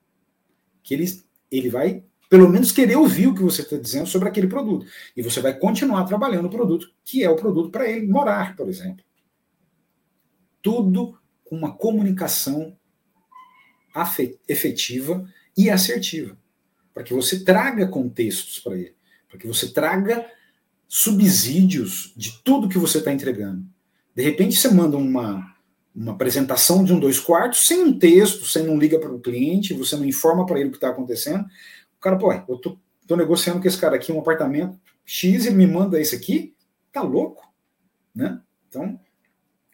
Que ele, ele vai, pelo menos, querer ouvir o que você está dizendo sobre aquele produto. E você vai continuar trabalhando o produto, que é o produto para ele morar, por exemplo. Tudo com uma comunicação efetiva e assertiva. Para que você traga contextos para ele. Para que você traga subsídios de tudo que você está entregando de repente você manda uma, uma apresentação de um dois quartos sem um texto, você não liga para o cliente, você não informa para ele o que está acontecendo. O cara, pô, eu tô, tô negociando com esse cara aqui um apartamento X, ele me manda isso aqui, tá louco, né? Então,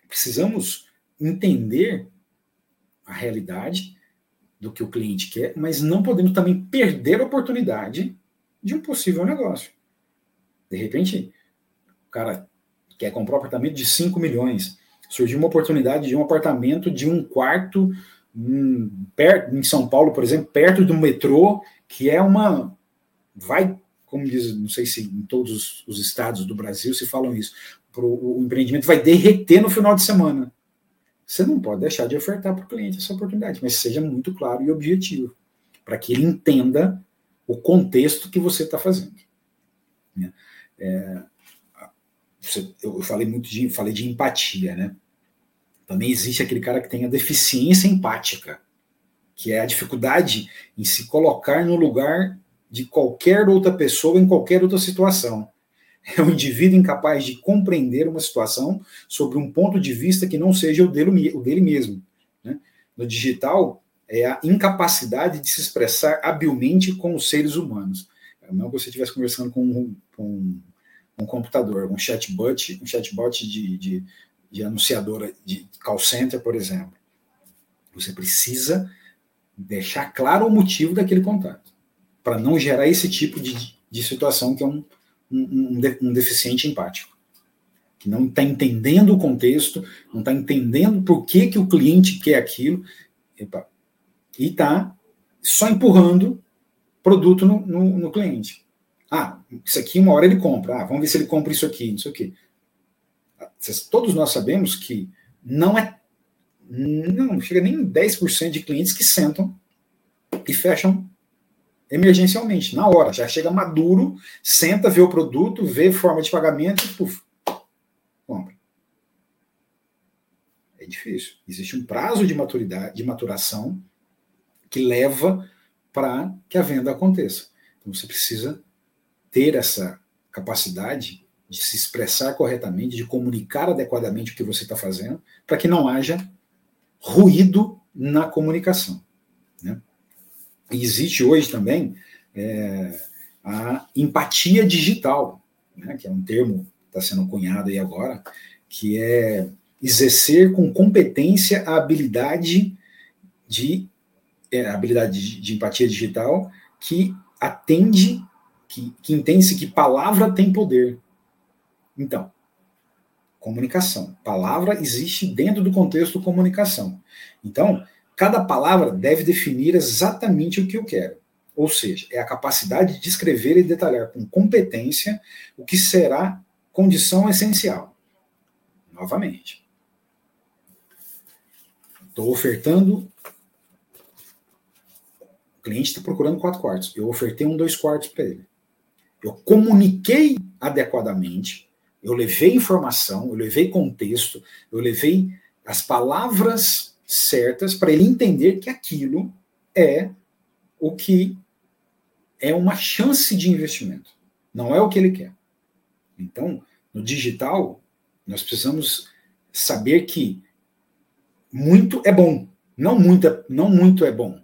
precisamos entender a realidade do que o cliente quer, mas não podemos também perder a oportunidade de um possível negócio. De repente, o cara quer comprar um apartamento de 5 milhões. Surgiu uma oportunidade de um apartamento de um quarto em, perto, em São Paulo, por exemplo, perto do metrô, que é uma. Vai, como diz, não sei se em todos os estados do Brasil se falam isso, pro, o empreendimento vai derreter no final de semana. Você não pode deixar de ofertar para o cliente essa oportunidade, mas seja muito claro e objetivo, para que ele entenda o contexto que você está fazendo. Né? É, eu falei muito de, falei de empatia, né? Também existe aquele cara que tem a deficiência empática, que é a dificuldade em se colocar no lugar de qualquer outra pessoa em qualquer outra situação. é o indivíduo incapaz de compreender uma situação sobre um ponto de vista que não seja o dele, o dele mesmo. Né? No digital, é a incapacidade de se expressar habilmente com os seres humanos. É não que você estivesse conversando com um, com um computador, um chatbot, um chatbot de, de, de anunciadora de call center, por exemplo. Você precisa deixar claro o motivo daquele contato, para não gerar esse tipo de, de situação que é um, um, um deficiente empático, que não está entendendo o contexto, não está entendendo por que, que o cliente quer aquilo, epa, e está só empurrando produto no, no, no, cliente. Ah, isso aqui uma hora ele compra, ah, vamos ver se ele compra isso aqui, isso aqui. Todos nós sabemos que não é não chega nem 10% de clientes que sentam e fecham emergencialmente, na hora. Já chega maduro, senta, vê o produto, vê forma de pagamento e puf, compra. É difícil. Existe um prazo de maturidade, de maturação que leva para que a venda aconteça. Então você precisa ter essa capacidade de se expressar corretamente, de comunicar adequadamente o que você está fazendo, para que não haja ruído na comunicação. Né? E existe hoje também é, a empatia digital, né, que é um termo que está sendo cunhado aí agora, que é exercer com competência a habilidade de é, habilidade de, de, empatia digital que atende, que, que entende-se que palavra tem poder. Então, comunicação. Palavra existe dentro do contexto comunicação. Então, cada palavra deve definir exatamente o que eu quero. Ou seja, é a capacidade de descrever e detalhar com competência o que será condição essencial. Novamente. Estou ofertando. Cliente está procurando quatro quartos. Eu ofertei um dois quartos para ele. Eu comuniquei adequadamente eu levei informação, eu levei contexto, eu levei as palavras certas para ele entender que aquilo é o que é uma chance de investimento, não é o que ele quer. Então, no digital, nós precisamos saber que muito é bom, não muito, não muito é bom.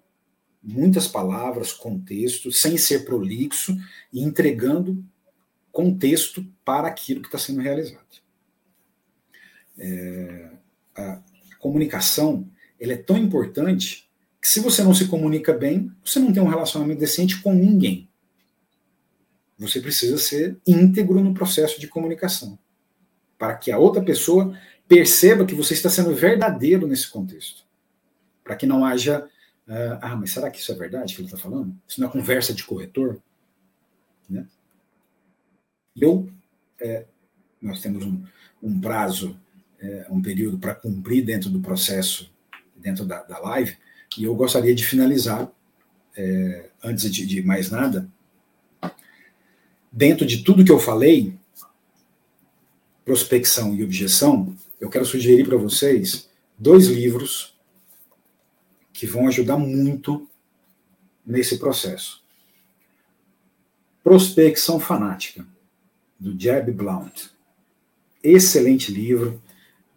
Muitas palavras, contexto, sem ser prolixo e entregando contexto para aquilo que está sendo realizado. É, a, comunicação ela é tão importante que se você não se comunica bem, você não tem um relacionamento decente com ninguém. Você precisa ser íntegro no processo de comunicação, para que a outra pessoa perceba que você está sendo verdadeiro nesse contexto, para que não haja uh, ah, mas será que isso é verdade que ele está falando? Isso não é conversa de corretor, né? Eu, é, nós temos um, um prazo, é, um período para cumprir dentro do processo, dentro da, da live, e eu gostaria de finalizar, é, antes de, de mais nada, dentro de tudo que eu falei, prospecção e objeção, eu quero sugerir para vocês dois livros que vão ajudar muito nesse processo. Prospecção fanática do Jeb Blount. Excelente livro,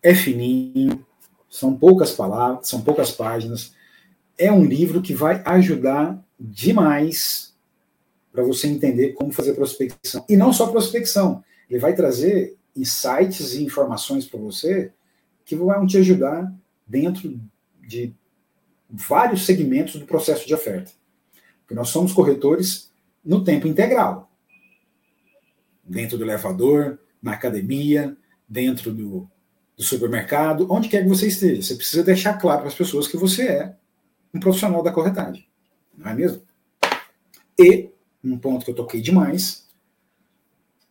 é fininho, são poucas palavras, são poucas páginas. É um livro que vai ajudar demais para você entender como fazer prospecção. E não só prospecção, ele vai trazer insights e informações para você que vão te ajudar dentro de vários segmentos do processo de oferta. Porque nós somos corretores no tempo integral dentro do elevador, na academia, dentro do, do supermercado, onde quer que você esteja. Você precisa deixar claro para as pessoas que você é um profissional da corretagem. Não é mesmo? E, um ponto que eu toquei demais,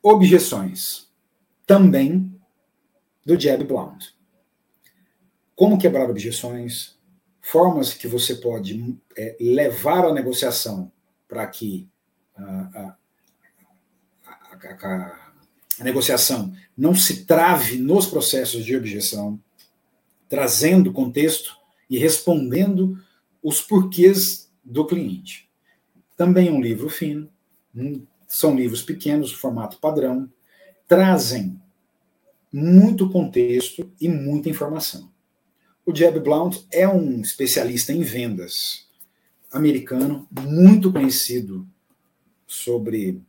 objeções. Também do Jeb Blount. Como quebrar objeções, formas que você pode é, levar a negociação para que a, a, a negociação não se trave nos processos de objeção, trazendo contexto e respondendo os porquês do cliente. Também um livro fino, são livros pequenos, formato padrão, trazem muito contexto e muita informação. O Jeb Blount é um especialista em vendas americano, muito conhecido sobre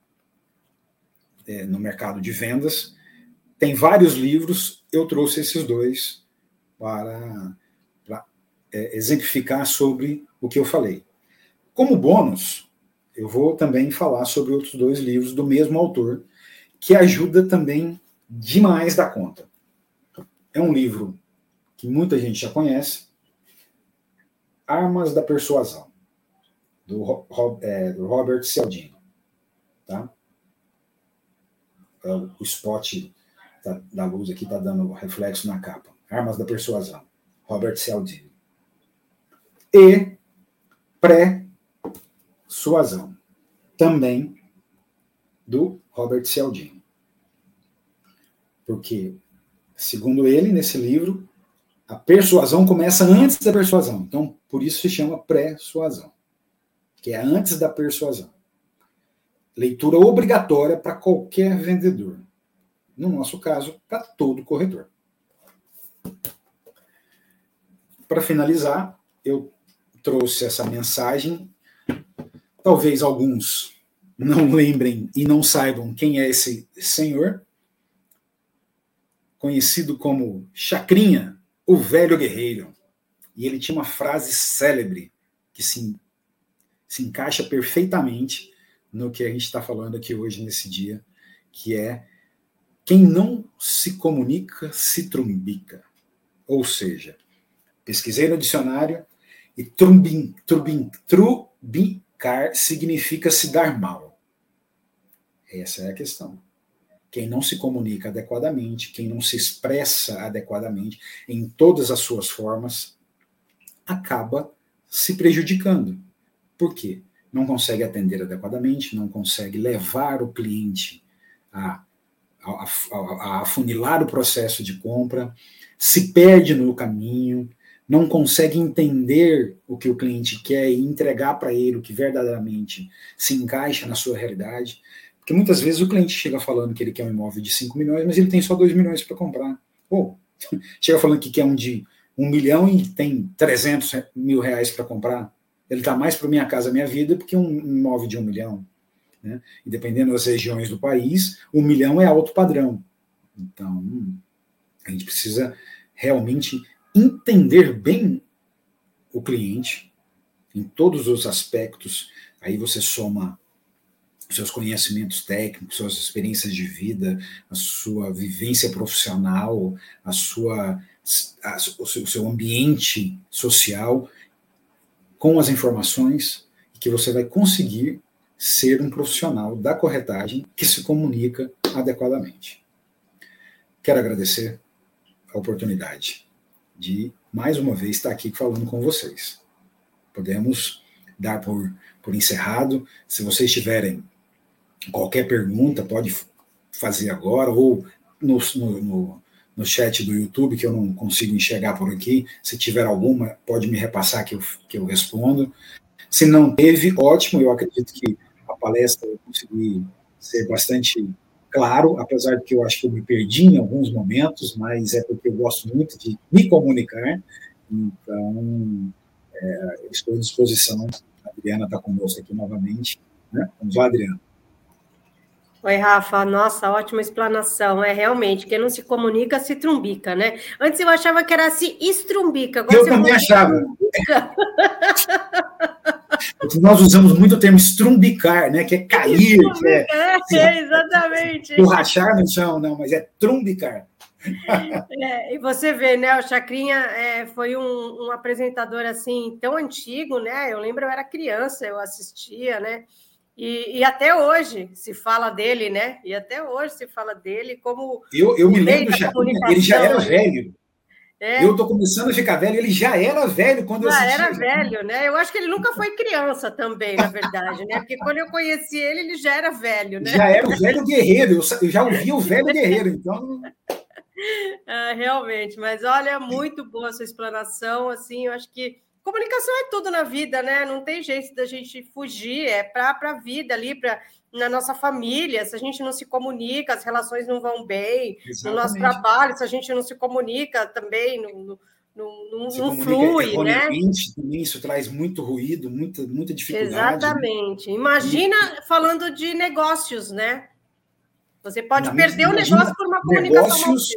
é, no mercado de vendas. Tem vários livros, eu trouxe esses dois para, para é, exemplificar sobre o que eu falei. Como bônus, eu vou também falar sobre outros dois livros do mesmo autor, que ajuda também demais da conta. É um livro que muita gente já conhece, Armas da Persuasão, do, é, Robert Cialdini. Tá? É o spot da luz aqui está dando reflexo na capa. Armas da Persuasão, Robert Cialdini. E Pré-Suasão, também do Robert Cialdini. Porque, segundo ele, nesse livro, a persuasão começa antes da persuasão. Então, por isso se chama pré-suasão, que é antes da persuasão. Leitura obrigatória para qualquer vendedor. No nosso caso, para todo corretor. Para finalizar, eu trouxe essa mensagem. Talvez alguns não (laughs) lembrem e não saibam quem é esse senhor, conhecido como Chacrinha, o velho guerreiro. E ele tinha uma frase célebre que se, se encaixa perfeitamente no que a gente está falando aqui hoje, nesse dia, que é quem não se comunica se trumbica. Ou seja, pesquisei no dicionário e trumbin, trumbin, trumbicar significa se dar mal. Essa é a questão. Quem não se comunica adequadamente, quem não se expressa adequadamente em todas as suas formas, acaba se prejudicando. Por quê? Não consegue atender adequadamente, não consegue levar o cliente a, a, a, a afunilar o processo de compra, se perde no caminho, não consegue entender o que o cliente quer e entregar para ele o que verdadeiramente se encaixa na sua realidade. Porque muitas vezes o cliente chega falando que ele quer um imóvel de 5 milhões, mas ele tem só 2 milhões para comprar. Ou (laughs) chega falando que quer um de 1 um milhão e tem 300 mil reais para comprar. Ele está mais para minha casa, minha vida, porque um imóvel de 1 um milhão. Né? E dependendo das regiões do país, 1 um milhão é alto padrão. Então, a gente precisa realmente entender bem o cliente em todos os aspectos. Aí você soma seus conhecimentos técnicos, suas experiências de vida, a sua vivência profissional, a sua, a, o seu ambiente social, com as informações, que você vai conseguir ser um profissional da corretagem que se comunica adequadamente. Quero agradecer a oportunidade de, mais uma vez, estar aqui falando com vocês. Podemos dar por, por encerrado. Se vocês tiverem Qualquer pergunta pode fazer agora, ou no, no, no, chat do YouTube, que eu não consigo enxergar por aqui. Se tiver alguma, pode me repassar que eu, que eu respondo. Se não teve, ótimo, eu acredito que a palestra eu consegui ser bastante claro, apesar de que eu acho que eu me perdi em alguns momentos, mas é porque eu gosto muito de me comunicar, então é, estou à disposição. A Adriana está conosco aqui novamente. Né? Vamos lá, Adriana. Oi, Rafa. Nossa, ótima explanação. É realmente, quem não se comunica se trumbica, né? Antes eu achava que era se estrumbica. Agora eu também achava. Nós usamos muito o termo estrumbicar, né? Que é cair, que é, é, exatamente. Borrachar no chão, não, mas é trumbicar. É, e você vê, né? O Chacrinha é, foi um, um apresentador assim tão antigo, né? Eu lembro, eu era criança, eu assistia, né? E, e, até hoje se fala dele, né? E até hoje se fala dele como. Eu, eu me lembro, já, ele já era velho. É. Eu estou começando a ficar velho, ele já era velho quando já eu assisti. Já era velho, né? Eu acho que ele nunca foi criança também, na verdade, né? Porque quando eu conheci ele, ele já era velho, né? Já era o velho guerreiro, eu já ouvi o velho guerreiro, então. É, (laughs) realmente, mas olha, muito boa a sua explanação, assim, eu acho que comunicação é tudo na vida, né? Não tem jeito da gente fugir, é para a vida ali, para na nossa família, se a gente não se comunica, as relações não vão bem, Exatamente. no nosso trabalho, se a gente não se comunica também, não, não, não, não flui, né? Também isso traz muito ruído, muita, muita dificuldade. Exatamente. Imagina falando de negócios, né? Você pode perder o negócio por uma comunicação negócios,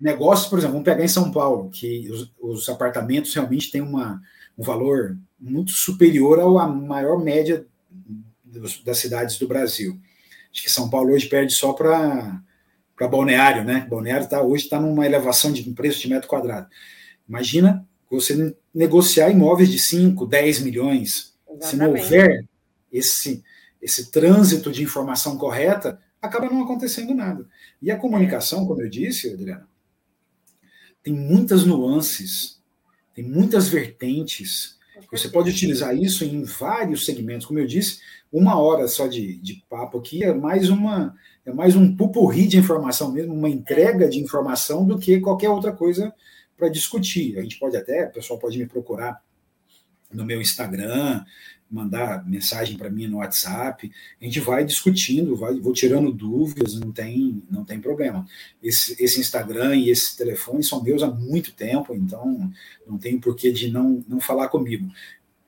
negócios, por exemplo, vamos pegar em São Paulo, que os, os apartamentos realmente têm uma, um valor muito superior à maior média das cidades do Brasil. Acho que São Paulo hoje perde só para para Balneário, né? Balneário tá, hoje está numa elevação de preço de metro quadrado. Imagina você negociar imóveis de 5, 10 milhões. Exatamente. Se não houver esse, esse trânsito de informação correta, acaba não acontecendo nada. E a comunicação, como eu disse, Adriana, tem muitas nuances, tem muitas vertentes. Você pode utilizar isso em vários segmentos. Como eu disse, uma hora só de, de papo aqui é mais uma é mais um pupurri de informação mesmo, uma entrega de informação do que qualquer outra coisa para discutir. A gente pode até, o pessoal pode me procurar no meu Instagram, mandar mensagem para mim no WhatsApp, a gente vai discutindo, vai, vou tirando dúvidas, não tem, não tem problema. Esse, esse Instagram e esse telefone são meus há muito tempo, então não tem porquê de não, não falar comigo.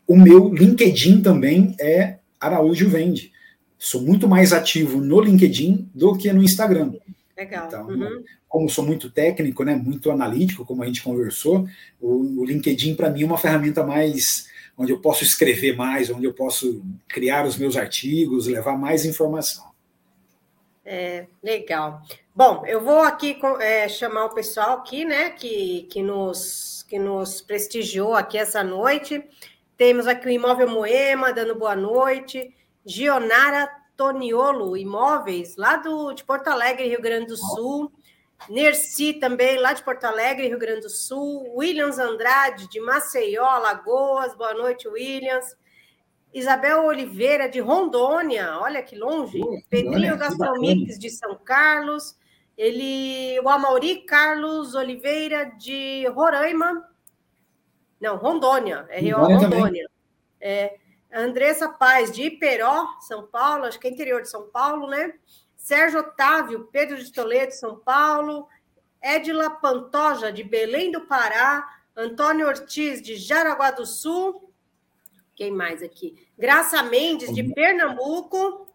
O meu LinkedIn também é Araújo Vende. Sou muito mais ativo no LinkedIn do que no Instagram. Legal. Então, uhum. como sou muito técnico, né, muito analítico, como a gente conversou, o, o LinkedIn para mim é uma ferramenta mais onde eu posso escrever mais, onde eu posso criar os meus artigos, levar mais informação. É, legal. Bom, eu vou aqui é, chamar o pessoal aqui, né, que, que, nos, que nos prestigiou aqui essa noite. Temos aqui o Imóvel Moema, dando boa noite. Gionara Toniolo Imóveis, lá do, de Porto Alegre, Rio Grande do Sul. Nerci também, lá de Porto Alegre, Rio Grande do Sul. Williams Andrade, de Maceió, Lagoas. Boa noite, Williams. Isabel Oliveira, de Rondônia. Olha que longe. Oh, Pedrinho Gastromix, de São Carlos. Ele, o Amauri Carlos Oliveira, de Roraima. Não, Rondônia. É Rondônia. Rondônia. É, Andressa Paz, de Iperó, São Paulo. Acho que é interior de São Paulo, né? Sérgio Otávio, Pedro de Toledo, São Paulo, Edila Pantoja, de Belém do Pará, Antônio Ortiz, de Jaraguá do Sul, quem mais aqui? Graça Mendes, de Pernambuco,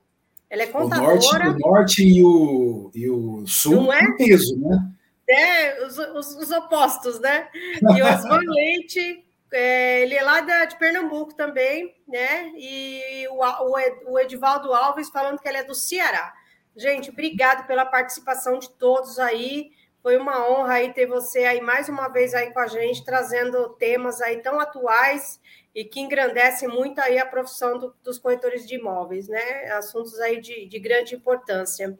ela é contadora. O norte, o norte e, o, e o sul Não é? peso, né? É, os, os, os opostos, né? E Osvan (laughs) Leite, é, ele é lá da, de Pernambuco também, né? E o, o, o Edivaldo Alves falando que ele é do Ceará. Gente, obrigado pela participação de todos aí. Foi uma honra aí ter você aí mais uma vez aí com a gente, trazendo temas aí tão atuais e que engrandecem muito aí a profissão do, dos corretores de imóveis, né? Assuntos aí de, de grande importância.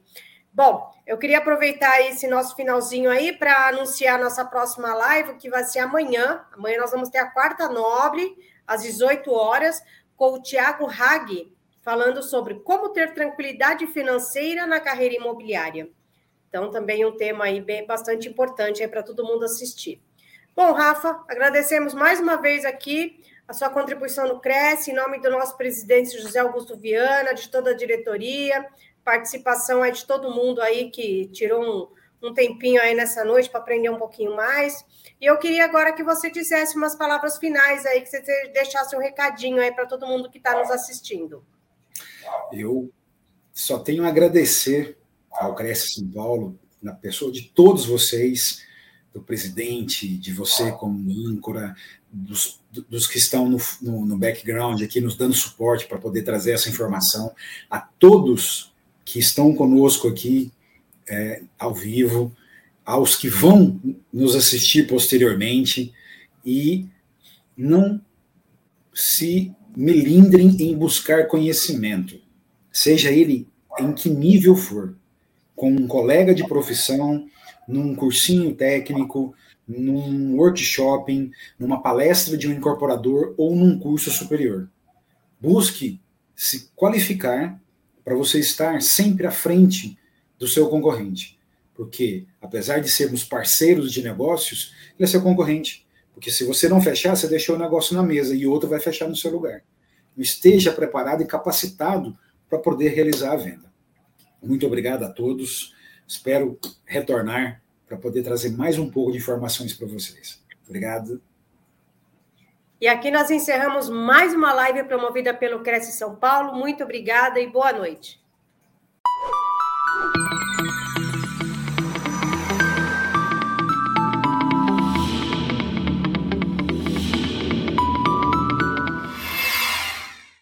Bom, eu queria aproveitar esse nosso finalzinho aí para anunciar nossa próxima live, que vai ser amanhã. Amanhã nós vamos ter a quarta nobre, às 18 horas, com o Tiago Hag, falando sobre como ter tranquilidade financeira na carreira imobiliária. Então, também um tema aí bem bastante importante para todo mundo assistir. Bom, Rafa, agradecemos mais uma vez aqui a sua contribuição no Cresce, em nome do nosso presidente José Augusto Viana, de toda a diretoria, participação aí de todo mundo aí que tirou um, um tempinho aí nessa noite para aprender um pouquinho mais. E eu queria agora que você dissesse umas palavras finais aí, que você deixasse um recadinho aí para todo mundo que está nos assistindo. Eu só tenho a agradecer ao Cresce São Paulo, na pessoa de todos vocês, do presidente, de você como âncora, dos, dos que estão no, no, no background aqui, nos dando suporte para poder trazer essa informação, a todos que estão conosco aqui é, ao vivo, aos que vão nos assistir posteriormente, e não se melindrem em buscar conhecimento seja ele em que nível for, com um colega de profissão, num cursinho técnico, num workshop, numa palestra de um incorporador ou num curso superior. Busque se qualificar para você estar sempre à frente do seu concorrente. Porque, apesar de sermos parceiros de negócios, ele é seu concorrente. Porque se você não fechar, você deixou o negócio na mesa e outro vai fechar no seu lugar. Esteja preparado e capacitado para poder realizar a venda. Muito obrigado a todos. Espero retornar para poder trazer mais um pouco de informações para vocês. Obrigado. E aqui nós encerramos mais uma live promovida pelo Cresce São Paulo. Muito obrigada e boa noite.